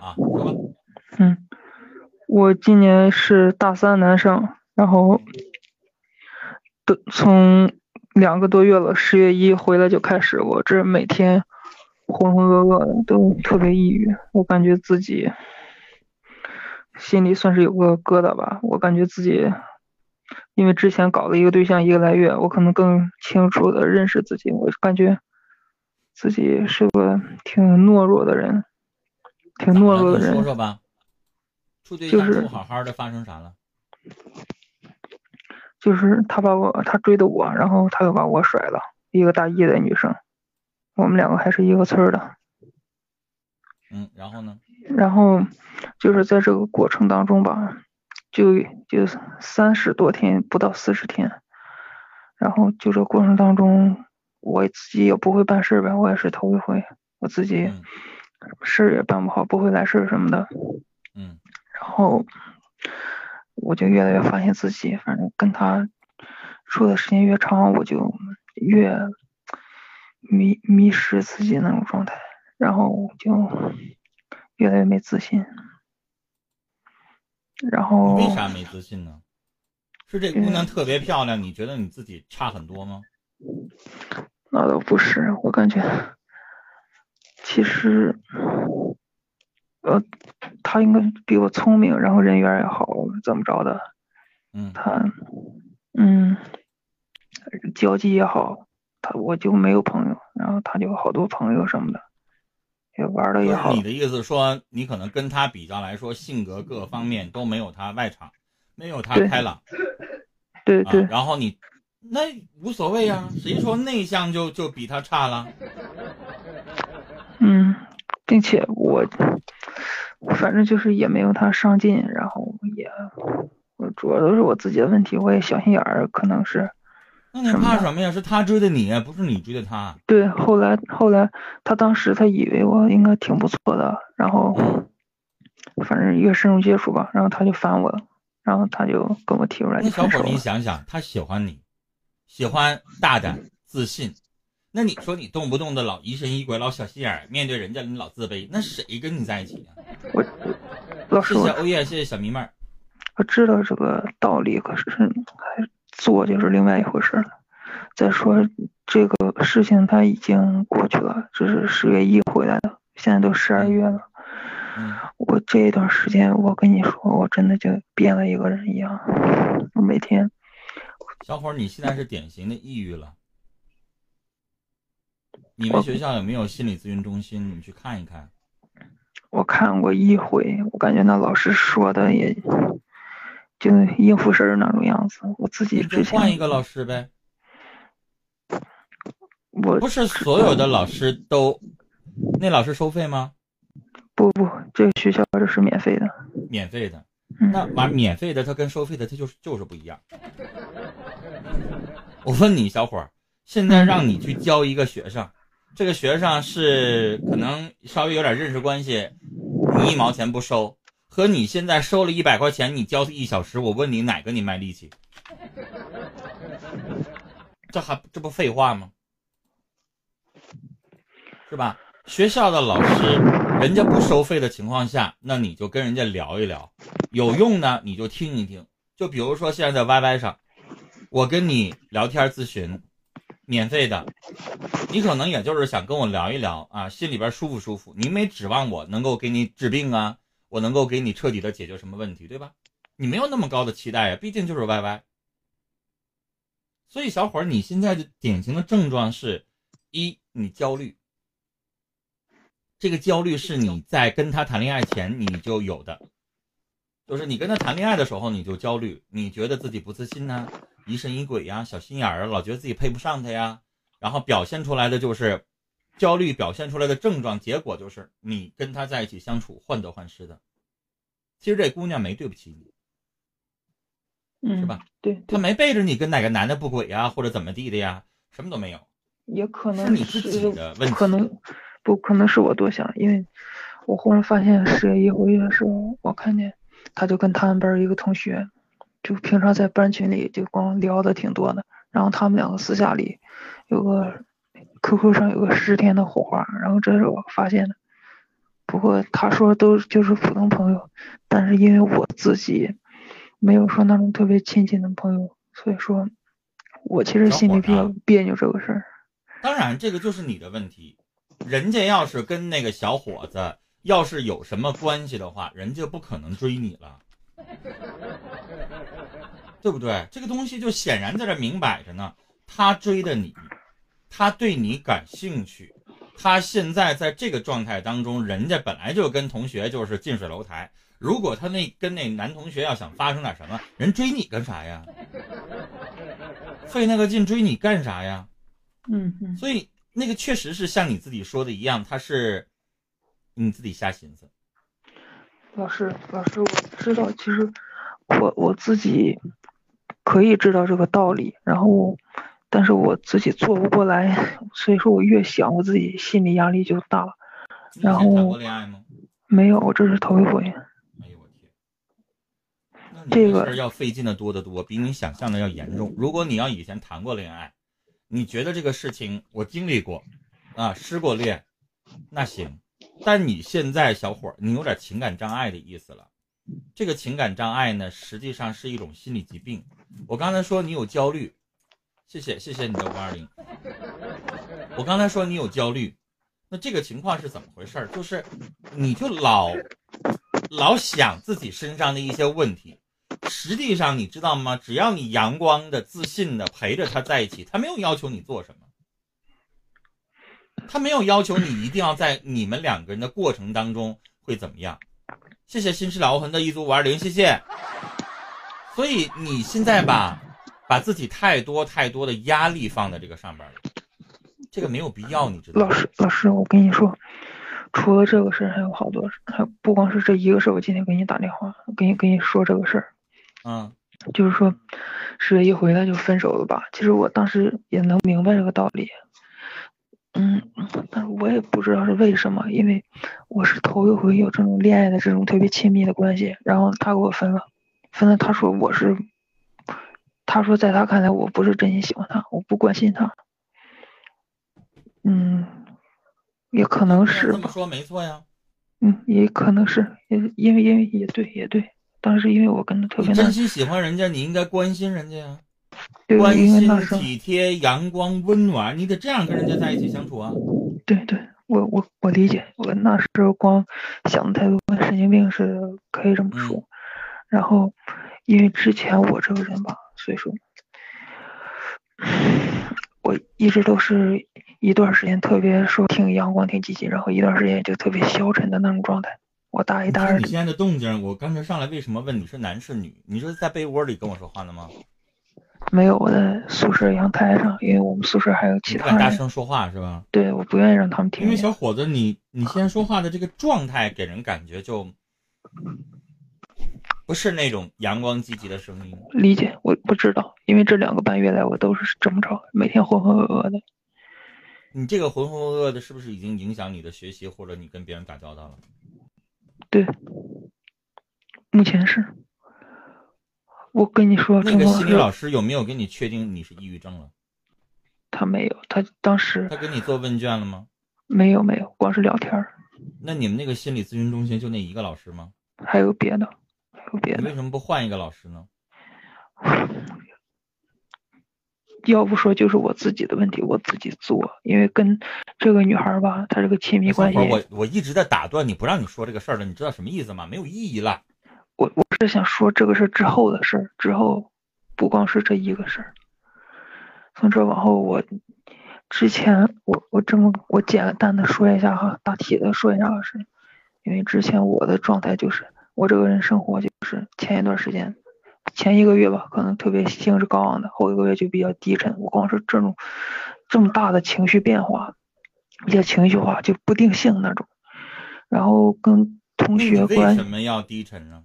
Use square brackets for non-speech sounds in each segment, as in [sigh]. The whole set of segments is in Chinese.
啊，嗯，我今年是大三男生，然后都从两个多月了，十月一回来就开始，我这每天浑浑噩噩的，都特别抑郁。我感觉自己心里算是有个疙瘩吧，我感觉自己因为之前搞了一个对象一个来月，我可能更清楚的认识自己，我感觉自己是个挺懦弱的人，挺懦弱的人。说说吧。处对象不好好的，发生啥了？就是他把我，他追的我，然后他又把我甩了。一个大一的女生，我们两个还是一个村的。嗯，然后呢？然后就是在这个过程当中吧，就就三十多天，不到四十天。然后就这过程当中，我自己也不会办事呗，我也是头一回，我自己事也办不好，不会来事什么的。嗯。然后我就越来越发现自己，反正跟他处的时间越长，我就越迷迷失自己那种状态，然后就越来越没自信。然后为啥没自信呢？是这姑娘特别漂亮，你觉得你自己差很多吗？那倒不是，我感觉其实。呃，他应该比我聪明，然后人缘也好，怎么着的？嗯，他，嗯，交际也好，他我就没有朋友，然后他就好多朋友什么的，也玩的也好。你的意思说，你可能跟他比较来说，性格各方面都没有他外场，没有他开朗。对对。然后你那无所谓啊，谁说内向就就比他差了？嗯，并且我。反正就是也没有他上进，然后也，我主要都是我自己的问题，我也小心眼儿，可能是。那你怕什么呀？是他追的你，不是你追的他。对，后来后来他当时他以为我应该挺不错的，然后，反正越深入接触吧，然后他就烦我了，然后他就跟我提出来。那小伙，你想想，他喜欢你，喜欢大胆自信。那你说你动不动的老疑神疑鬼，老小心眼，面对人家你老自卑，那谁跟你在一起啊？我老师，谢谢欧耶，谢谢小迷妹儿。我知道这个道理，可是还做就是另外一回事了。再说这个事情它已经过去了，这是十月一回来的，现在都十二月了。嗯。我这一段时间，我跟你说，我真的就变了一个人一样。我每天。小伙，你现在是典型的抑郁了。你们学校有没有心理咨询中心？你去看一看。我看过一回，我感觉那老师说的也就应付事儿那种样子。我自己之前换一个老师呗。我不是所有的老师都，那老师收费吗？不不，这个学校这是免费的。免费的，那完免费的，它跟收费的它就是就是不一样。我问你，小伙儿，现在让你去教一个学生。这个学生是可能稍微有点认识关系，你一毛钱不收，和你现在收了一百块钱，你教他一小时，我问你哪个你卖力气？这还这不废话吗？是吧？学校的老师，人家不收费的情况下，那你就跟人家聊一聊，有用呢你就听一听。就比如说现在在 YY 上，我跟你聊天咨询。免费的，你可能也就是想跟我聊一聊啊，心里边舒服舒服。你没指望我能够给你治病啊，我能够给你彻底的解决什么问题，对吧？你没有那么高的期待呀，毕竟就是 YY。所以小伙儿，你现在的典型的症状是：一，你焦虑。这个焦虑是你在跟他谈恋爱前你就有的，就是你跟他谈恋爱的时候你就焦虑，你觉得自己不自信呢。疑神疑鬼呀，小心眼儿啊，老觉得自己配不上他呀，然后表现出来的就是焦虑，表现出来的症状，结果就是你跟他在一起相处患得患失的。其实这姑娘没对不起你，是吧？对，她没背着你跟哪个男的不轨呀，或者怎么地的呀，什么都没有。也可能是你自己的问题，可能不可能是我多想，因为我忽然发现十月一回去的时候，我看见他就跟他们班一个同学。就平常在班群里就光聊的挺多的，然后他们两个私下里有个 QQ 上有个十天的火花，然后这是我发现的，不过他说都就是普通朋友，但是因为我自己没有说那种特别亲近的朋友，所以说，我其实心里比较别扭这个事儿。当然，这个就是你的问题。人家要是跟那个小伙子要是有什么关系的话，人家不可能追你了，对不对？这个东西就显然在这明摆着呢。他追的你，他对你感兴趣，他现在在这个状态当中，人家本来就跟同学就是近水楼台。如果他那跟那男同学要想发生点什么，人追你干啥呀？费那个劲追你干啥呀？嗯嗯。所以那个确实是像你自己说的一样，他是你自己瞎寻思。老师，老师，我知道，其实我我自己可以知道这个道理，然后。但是我自己做不过来，所以说我越想我自己心理压力就大了。然后？没有，我这是头一回。哎呦我天！这个事要费劲的多得多，比你想象的要严重。如果你要以前谈过恋爱，你觉得这个事情我经历过，啊，失过恋，那行。但你现在小伙，你有点情感障碍的意思了。这个情感障碍呢，实际上是一种心理疾病。我刚才说你有焦虑。谢谢谢谢你的五二零。我刚才说你有焦虑，那这个情况是怎么回事？就是你就老老想自己身上的一些问题，实际上你知道吗？只要你阳光的、自信的陪着他在一起，他没有要求你做什么，他没有要求你一定要在你们两个人的过程当中会怎么样。谢谢心事老无痕的一组五二零，谢谢。所以你现在吧。把自己太多太多的压力放在这个上边了，这个没有必要，你知道吗？老师，老师，我跟你说，除了这个事儿，还有好多事，还不光是这一个事儿。我今天给你打电话，给你给你说这个事儿，嗯，就是说十月一回来就分手了吧？其实我当时也能明白这个道理，嗯，但是我也不知道是为什么，因为我是头一回有这种恋爱的这种特别亲密的关系，然后他给我分了，分了，他说我是。他说，在他看来，我不是真心喜欢他，我不关心他。嗯，也可能是这么说没错呀。嗯，也可能是，也因为因为也对也对，当时因为我跟他特别真心喜欢人家，你应该关心人家呀。关心、体贴、阳光、温暖，你得这样跟人家在一起相处啊。对对，我我我理解，我那时候光想的太多，跟神经病似的，可以这么说。然后，因为之前我这个人吧。所以说，我一直都是一段时间特别说挺阳光、挺积极，然后一段时间就特别消沉的那种状态。我大一、大二。你现在的动静，我刚才上来为什么问你是男是女？你是在被窝里跟我说话的吗？没有，我在宿舍阳台上，因为我们宿舍还有其他人。大声说话是吧？对，我不愿意让他们听。因为小伙子，你你现在说话的这个状态，给人感觉就。不是那种阳光积极的声音。理解，我不知道，因为这两个半月来我都是这么着，每天浑浑噩噩的。你这个浑浑噩噩的，是不是已经影响你的学习，或者你跟别人打交道了？对，目前是。我跟你说，那个心理老师有没有给你确定你是抑郁症了？他没有，他当时。他给你做问卷了吗？没有，没有，光是聊天儿。那你们那个心理咨询中心就那一个老师吗？还有别的。你为什么不换一个老师呢？[sighs] 要不说就是我自己的问题，我自己做。因为跟这个女孩吧，她这个亲密关系。我我一直在打断你不让你说这个事儿了，你知道什么意思吗？没有意义了。我我是想说这个事之后的事儿，之后不光是这一个事儿。从这往后，我之前我我这么我简单的说一下哈，大体的说一下是，因为之前我的状态就是。我这个人生活就是前一段时间，前一个月吧，可能特别兴致高昂的，后一个月就比较低沉。我光是这种这么大的情绪变化，比较情绪化，就不定性那种。然后跟同学关为什么要低沉呢？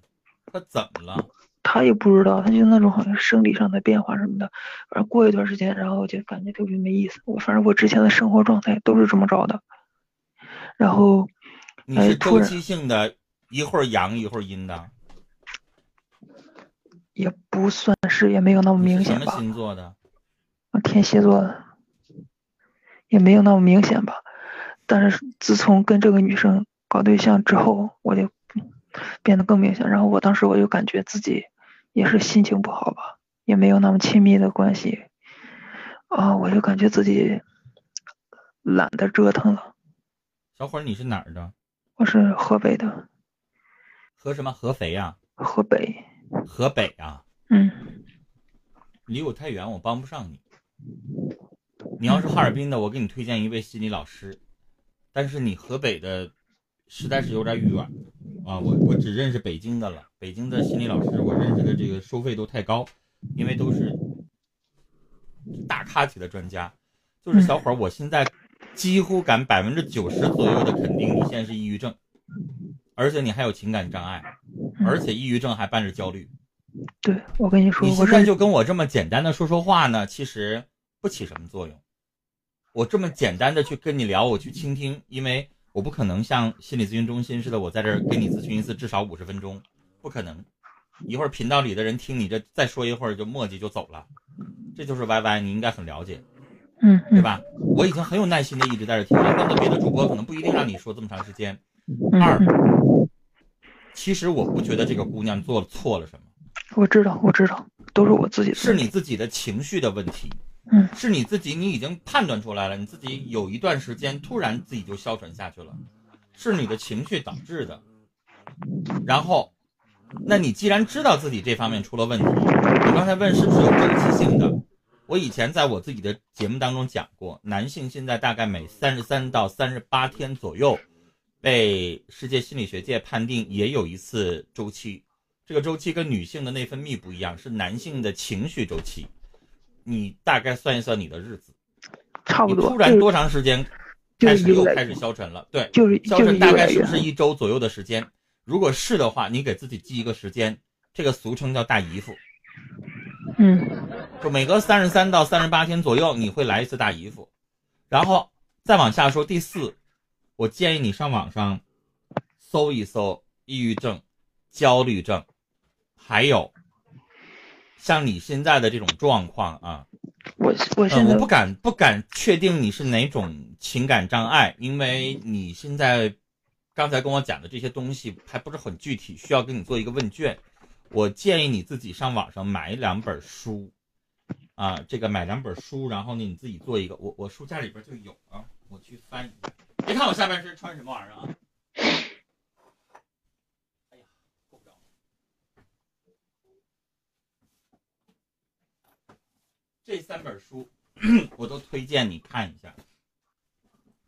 他怎么了？他也不知道，他就那种好像生理上的变化什么的。反正过一段时间，然后就感觉特别没意思。我反正我之前的生活状态都是这么着的。然后你是周期性的。一会儿阳一会儿阴的，也不算是，也没有那么明显吧。什么星座的？天蝎座的，也没有那么明显吧。但是自从跟这个女生搞对象之后，我就变得更明显。然后我当时我就感觉自己也是心情不好吧，也没有那么亲密的关系啊，我就感觉自己懒得折腾了。小伙儿，你是哪儿的？我是河北的。合什么？合肥呀？河北。河北啊？嗯。离我太远，我帮不上你。你要是哈尔滨的，我给你推荐一位心理老师。但是你河北的，实在是有点远啊！我我只认识北京的了。北京的心理老师，我认识的这个收费都太高，因为都是大咖级的专家。就是小伙儿，我现在几乎敢百分之九十左右的肯定，你现在是抑郁症，而且你还有情感障碍，而且抑郁症还伴着焦虑。对，我跟你说，你现在就跟我这么简单的说说话呢，其实不起什么作用。我这么简单的去跟你聊，我去倾听，因为我不可能像心理咨询中心似的，我在这儿跟你咨询一次至少五十分钟，不可能。一会儿频道里的人听你这再说一会儿就墨迹就走了，这就是 Y Y，你应该很了解，嗯，对吧？我已经很有耐心的一直在这听了，那么别的主播可能不一定让你说这么长时间。二，其实我不觉得这个姑娘做错了什么。我知道，我知道，都是我自己，是你自己的情绪的问题，嗯，是你自己，你已经判断出来了，你自己有一段时间突然自己就消沉下去了，是你的情绪导致的。然后，那你既然知道自己这方面出了问题，你刚才问是不是有周期性的？我以前在我自己的节目当中讲过，男性现在大概每三十三到三十八天左右，被世界心理学界判定也有一次周期。这个周期跟女性的内分泌不一样，是男性的情绪周期。你大概算一算你的日子，差不多。突然多长时间开始又开始消沉了？对，就是消沉大概是不是一周左右的时间？如果是的话，你给自己记一个时间，这个俗称叫大姨夫。嗯，就每隔三十三到三十八天左右，你会来一次大姨夫。然后再往下说，第四，我建议你上网上搜一搜抑郁症、焦虑症。还有，像你现在的这种状况啊，我我现在我不敢不敢确定你是哪种情感障碍，因为你现在刚才跟我讲的这些东西还不是很具体，需要给你做一个问卷。我建议你自己上网上买两本书，啊，这个买两本书，然后呢你自己做一个。我我书架里边就有啊，我去翻一下。[laughs] 别看我下半身穿什么玩意儿啊。这三本书 [clears throat] 我都推荐你看一下，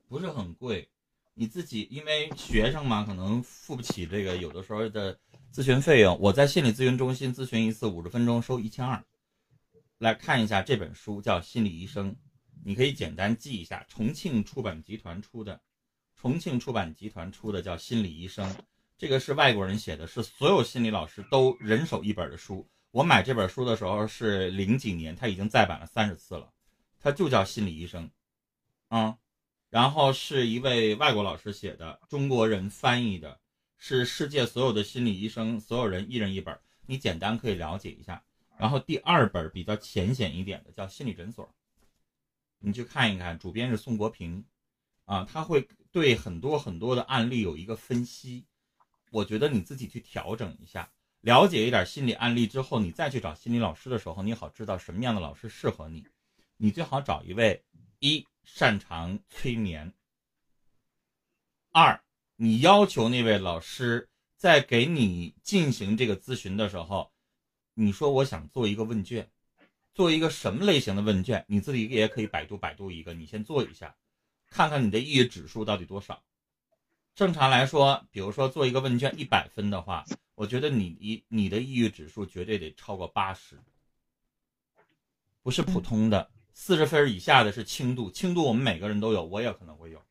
不是很贵，你自己因为学生嘛，可能付不起这个有的时候的咨询费用。我在心理咨询中心咨询一次五十分钟收一千二，来看一下这本书叫《心理医生》，你可以简单记一下，重庆出版集团出的，重庆出版集团出的叫《心理医生》，这个是外国人写的，是所有心理老师都人手一本的书。我买这本书的时候是零几年，它已经再版了三十次了，它就叫心理医生，嗯，然后是一位外国老师写的，中国人翻译的，是世界所有的心理医生所有人一人一本，你简单可以了解一下。然后第二本比较浅显一点的叫心理诊所，你去看一看，主编是宋国平，啊，他会对很多很多的案例有一个分析，我觉得你自己去调整一下。了解一点心理案例之后，你再去找心理老师的时候，你好知道什么样的老师适合你。你最好找一位一擅长催眠，二你要求那位老师在给你进行这个咨询的时候，你说我想做一个问卷，做一个什么类型的问卷？你自己也可以百度百度一个，你先做一下，看看你的抑郁指数到底多少。正常来说，比如说做一个问卷一百分的话。我觉得你一你的抑郁指数绝对得超过八十，不是普通的。四十分以下的是轻度，轻度我们每个人都有，我也可能会有。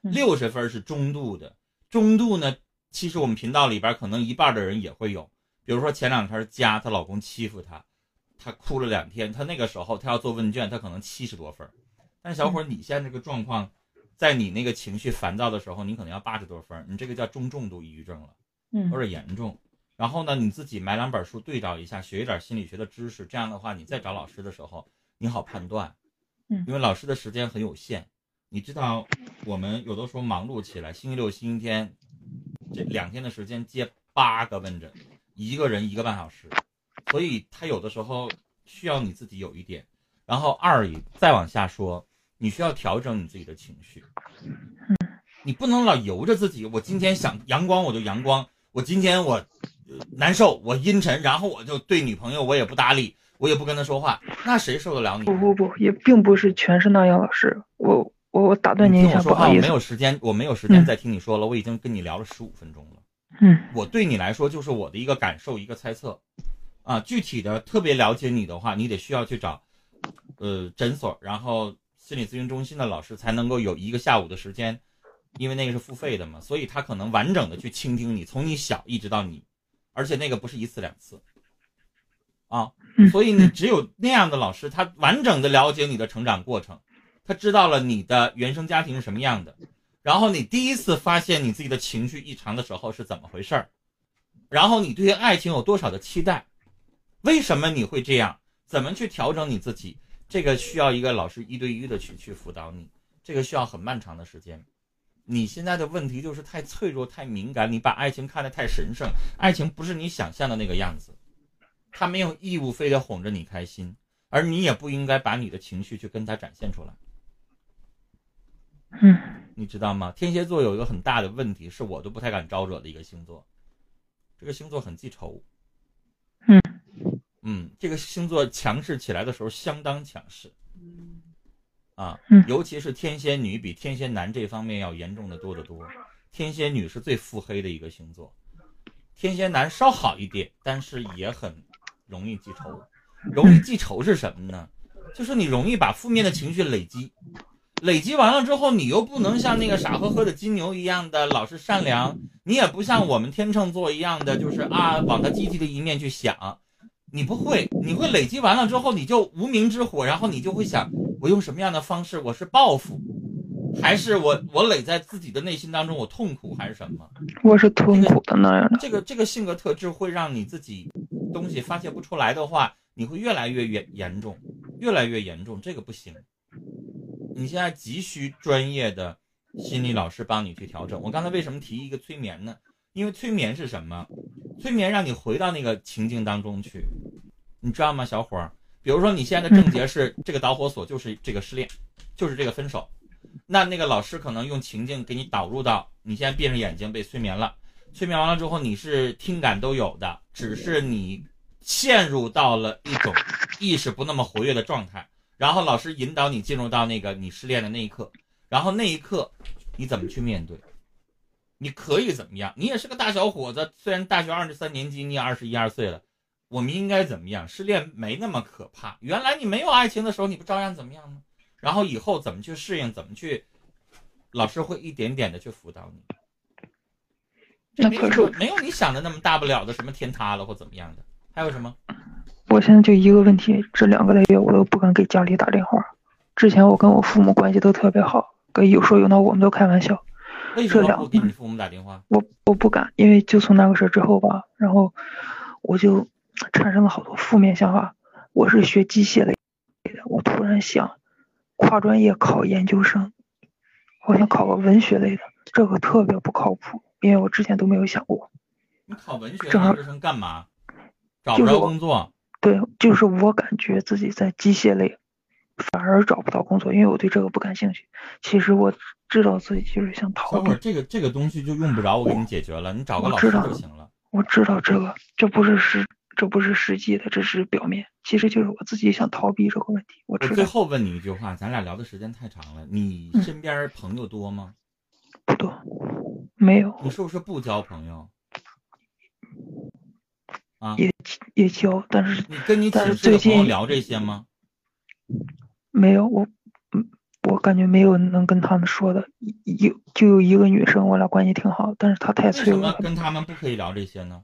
六十分是中度的，中度呢，其实我们频道里边可能一半的人也会有。比如说前两天家她老公欺负她，她哭了两天，她那个时候她要做问卷，她可能七十多分。但是小伙儿，你现在这个状况，在你那个情绪烦躁的时候，你可能要八十多分，你这个叫中重度抑郁症了，嗯，有点严重。然后呢，你自己买两本书对照一下，学一点心理学的知识。这样的话，你再找老师的时候，你好判断。嗯，因为老师的时间很有限。你知道，我们有的时候忙碌起来，星期六、星期天这两天的时间接八个问诊，一个人一个半小时，所以他有的时候需要你自己有一点。然后二再往下说，你需要调整你自己的情绪，你不能老由着自己。我今天想阳光我就阳光，我今天我难受我阴沉，然后我就对女朋友我也不搭理，我也不跟她说话，那谁受得了你？不不不，也并不是全是那样，老师，我我我打断您一下，不好意思，我没有时间，我没有时间再听你说了，我已经跟你聊了十五分钟了。嗯，我对你来说就是我的一个感受，一个猜测，啊，具体的特别了解你的话，你得需要去找。呃，诊所，然后心理咨询中心的老师才能够有一个下午的时间，因为那个是付费的嘛，所以他可能完整的去倾听你，从你小一直到你，而且那个不是一次两次，啊，所以你只有那样的老师，他完整的了解你的成长过程，他知道了你的原生家庭是什么样的，然后你第一次发现你自己的情绪异常的时候是怎么回事儿，然后你对爱情有多少的期待，为什么你会这样？怎么去调整你自己？这个需要一个老师一对一的去去辅导你，这个需要很漫长的时间。你现在的问题就是太脆弱、太敏感，你把爱情看得太神圣，爱情不是你想象的那个样子，他没有义务非得哄着你开心，而你也不应该把你的情绪去跟他展现出来。嗯，你知道吗？天蝎座有一个很大的问题，是我都不太敢招惹的一个星座，这个星座很记仇。嗯。嗯，这个星座强势起来的时候相当强势，啊，尤其是天蝎女比天蝎男这方面要严重的多得多。天蝎女是最腹黑的一个星座，天蝎男稍好一点，但是也很容易记仇。容易记仇是什么呢？就是你容易把负面的情绪累积，累积完了之后，你又不能像那个傻呵呵的金牛一样的老是善良，你也不像我们天秤座一样的，就是啊往他积极的一面去想。你不会，你会累积完了之后，你就无名之火，然后你就会想，我用什么样的方式？我是报复，还是我我累在自己的内心当中，我痛苦还是什么？我是痛苦的那样的。这个这个性格特质会让你自己东西发泄不出来的话，你会越来越严严重，越来越严重，这个不行。你现在急需专业的心理老师帮你去调整。我刚才为什么提一个催眠呢？因为催眠是什么？催眠让你回到那个情境当中去，你知道吗，小伙儿？比如说你现在的症结是 [laughs] 这个导火索，就是这个失恋，就是这个分手。那那个老师可能用情境给你导入到你现在闭上眼睛被催眠了，催眠完了之后你是听感都有的，只是你陷入到了一种意识不那么活跃的状态。然后老师引导你进入到那个你失恋的那一刻，然后那一刻你怎么去面对？你可以怎么样？你也是个大小伙子，虽然大学二十三年级，你也二十一二岁了。我们应该怎么样？失恋没那么可怕。原来你没有爱情的时候，你不照样怎么样吗？然后以后怎么去适应？怎么去？老师会一点点的去辅导你。那可是没有你想的那么大不了的，什么天塌了或怎么样的？还有什么？我现在就一个问题，这两个来月我都不敢给家里打电话。之前我跟我父母关系都特别好，跟有说有闹，我们都开玩笑。为什么不给你父母打电话？我我不敢，因为就从那个事之后吧，然后我就产生了好多负面想法。我是学机械类的，我突然想跨专业考研究生，我想考个文学类的，这个特别不靠谱，因为我之前都没有想过。你考文学研究生干嘛？找不着工作？对，就是我感觉自己在机械类。反而找不到工作，因为我对这个不感兴趣。其实我知道自己就是想逃避。这个这个东西就用不着我给你解决了，你找个老师就行了。我知道这个，这不是实，这不是实际的，这是表面。其实就是我自己想逃避这个问题。我。最后问你一句话，咱俩聊的时间太长了，你身边朋友多吗？不多，没有。你是不是不交朋友？啊？也也交，但是你跟你寝室的朋友聊这些吗？没有我，嗯，我感觉没有能跟他们说的，有就有一个女生，我俩关系挺好，但是她太脆弱了。怎么。跟他们不可以聊这些呢？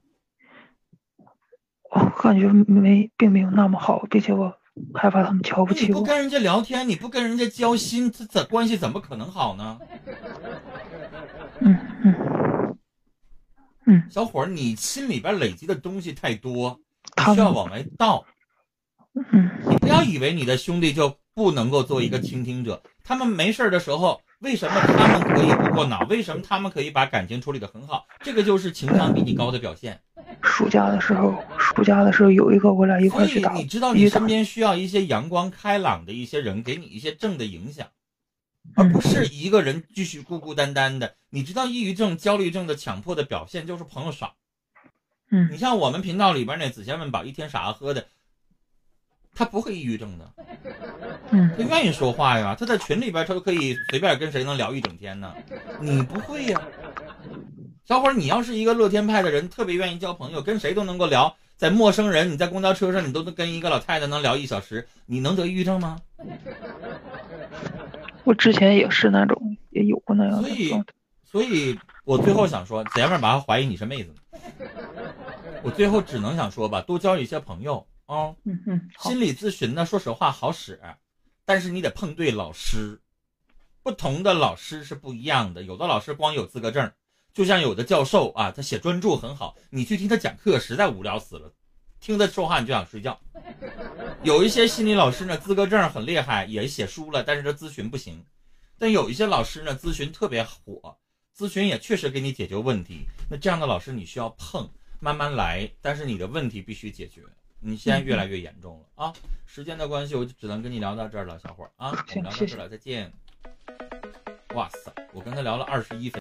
我感觉没，并没有那么好，并且我害怕他们瞧不起我。不跟人家聊天，你不跟人家交心，这怎关系怎么可能好呢？[laughs] 嗯嗯嗯，小伙儿，你心里边累积的东西太多，需要往外倒。嗯，你不要以为你的兄弟就。不能够做一个倾听者，他们没事的时候，为什么他们可以不过脑？为什么他们可以把感情处理得很好？这个就是情商比你高的表现。暑假的时候，暑假的时候有一个我俩一块去打。你知道，你身边需要一些阳光开朗的一些人，给你一些正的影响，而不是一个人继续孤孤单单的。你知道，抑郁症、焦虑症的强迫的表现就是朋友少。嗯，你像我们频道里边那子贤问宝，一天傻呵呵的。他不会抑郁症的，嗯，他愿意说话呀。他在群里边，他都可以随便跟谁能聊一整天呢。你不会呀，小伙儿，你要是一个乐天派的人，特别愿意交朋友，跟谁都能够聊。在陌生人，你在公交车上，你都能跟一个老太太能聊一小时，你能得抑郁症吗？[laughs] 我之前也是那种，也有过那样的。所以，所以我最后想说，姐妹儿吧，怀疑你是妹子。我最后只能想说吧，多交一些朋友。哦，嗯嗯，心理咨询呢，说实话好使，但是你得碰对老师，不同的老师是不一样的。有的老师光有资格证，就像有的教授啊，他写专著很好，你去听他讲课实在无聊死了，听他说话你就想睡觉。有一些心理老师呢，资格证很厉害，也写书了，但是他咨询不行。但有一些老师呢，咨询特别火，咨询也确实给你解决问题。那这样的老师你需要碰，慢慢来，但是你的问题必须解决。你现在越来越严重了啊！时间的关系，我就只能跟你聊到这儿了，小伙啊，我们聊到这儿了，再见。哇塞，我跟他聊了二十一分。